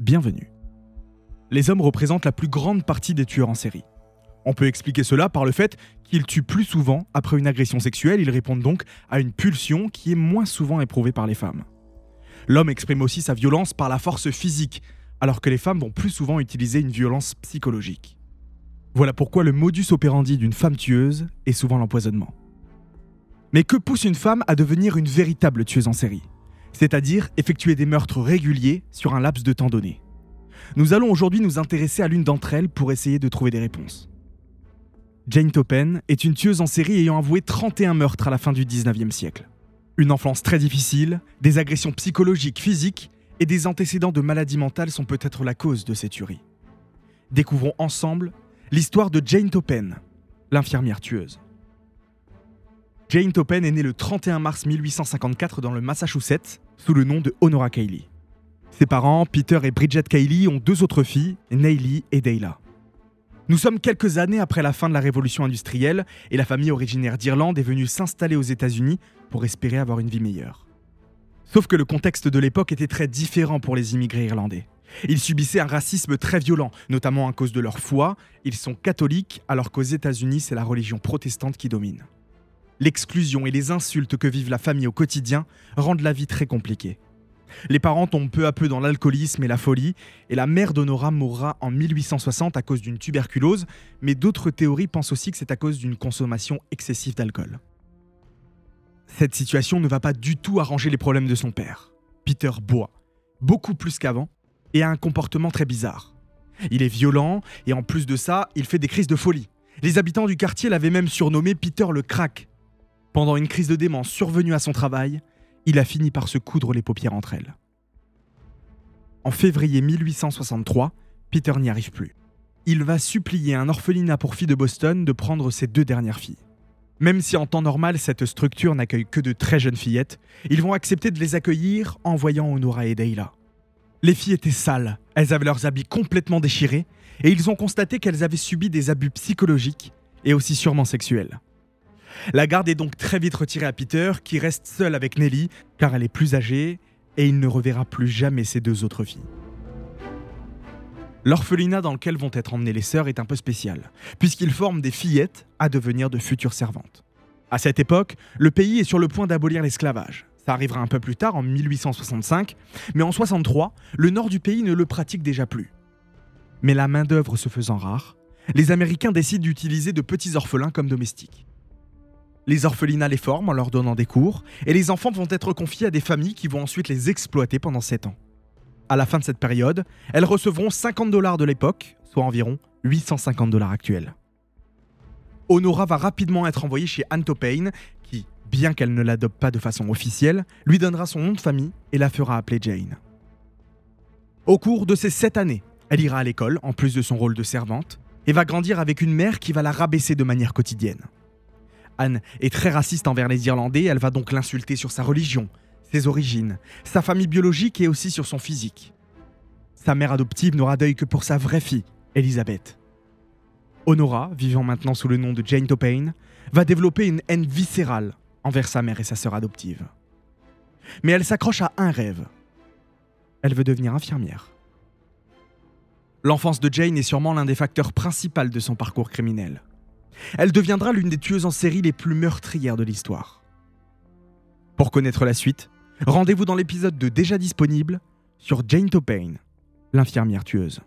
Bienvenue. Les hommes représentent la plus grande partie des tueurs en série. On peut expliquer cela par le fait qu'ils tuent plus souvent après une agression sexuelle, ils répondent donc à une pulsion qui est moins souvent éprouvée par les femmes. L'homme exprime aussi sa violence par la force physique, alors que les femmes vont plus souvent utiliser une violence psychologique. Voilà pourquoi le modus operandi d'une femme tueuse est souvent l'empoisonnement. Mais que pousse une femme à devenir une véritable tueuse en série? C'est-à-dire effectuer des meurtres réguliers sur un laps de temps donné. Nous allons aujourd'hui nous intéresser à l'une d'entre elles pour essayer de trouver des réponses. Jane Topen est une tueuse en série ayant avoué 31 meurtres à la fin du 19e siècle. Une enfance très difficile, des agressions psychologiques, physiques et des antécédents de maladies mentales sont peut-être la cause de ces tueries. Découvrons ensemble l'histoire de Jane Topen, l'infirmière tueuse. Jane Topen est née le 31 mars 1854 dans le Massachusetts sous le nom de Honora Cayley. Ses parents, Peter et Bridget Cayley, ont deux autres filles, Neily et Dayla. Nous sommes quelques années après la fin de la révolution industrielle et la famille originaire d'Irlande est venue s'installer aux États-Unis pour espérer avoir une vie meilleure. Sauf que le contexte de l'époque était très différent pour les immigrés irlandais. Ils subissaient un racisme très violent, notamment à cause de leur foi. Ils sont catholiques alors qu'aux États-Unis, c'est la religion protestante qui domine. L'exclusion et les insultes que vivent la famille au quotidien rendent la vie très compliquée. Les parents tombent peu à peu dans l'alcoolisme et la folie, et la mère d'Honora mourra en 1860 à cause d'une tuberculose, mais d'autres théories pensent aussi que c'est à cause d'une consommation excessive d'alcool. Cette situation ne va pas du tout arranger les problèmes de son père. Peter boit, beaucoup plus qu'avant, et a un comportement très bizarre. Il est violent, et en plus de ça, il fait des crises de folie. Les habitants du quartier l'avaient même surnommé Peter le crack, pendant une crise de démence survenue à son travail, il a fini par se coudre les paupières entre elles. En février 1863, Peter n'y arrive plus. Il va supplier un orphelinat pour filles de Boston de prendre ses deux dernières filles. Même si en temps normal cette structure n'accueille que de très jeunes fillettes, ils vont accepter de les accueillir en voyant Honora et Dayla. Les filles étaient sales, elles avaient leurs habits complètement déchirés, et ils ont constaté qu'elles avaient subi des abus psychologiques et aussi sûrement sexuels. La garde est donc très vite retirée à Peter, qui reste seul avec Nelly, car elle est plus âgée, et il ne reverra plus jamais ses deux autres filles. L'orphelinat dans lequel vont être emmenées les sœurs est un peu spécial, puisqu'il forme des fillettes à devenir de futures servantes. À cette époque, le pays est sur le point d'abolir l'esclavage. Ça arrivera un peu plus tard, en 1865, mais en 63, le nord du pays ne le pratique déjà plus. Mais la main-d'œuvre se faisant rare, les Américains décident d'utiliser de petits orphelins comme domestiques. Les orphelinats les forment en leur donnant des cours, et les enfants vont être confiés à des familles qui vont ensuite les exploiter pendant 7 ans. À la fin de cette période, elles recevront 50 dollars de l'époque, soit environ 850 dollars actuels. Honora va rapidement être envoyée chez Anne Payne, qui, bien qu'elle ne l'adopte pas de façon officielle, lui donnera son nom de famille et la fera appeler Jane. Au cours de ces 7 années, elle ira à l'école, en plus de son rôle de servante, et va grandir avec une mère qui va la rabaisser de manière quotidienne. Anne est très raciste envers les Irlandais, elle va donc l'insulter sur sa religion, ses origines, sa famille biologique et aussi sur son physique. Sa mère adoptive n'aura d'œil que pour sa vraie fille, Elisabeth. Honora, vivant maintenant sous le nom de Jane Topane, va développer une haine viscérale envers sa mère et sa sœur adoptive. Mais elle s'accroche à un rêve. Elle veut devenir infirmière. L'enfance de Jane est sûrement l'un des facteurs principaux de son parcours criminel. Elle deviendra l'une des tueuses en série les plus meurtrières de l'histoire. Pour connaître la suite, rendez-vous dans l'épisode de déjà disponible sur Jane Topane, l'infirmière tueuse.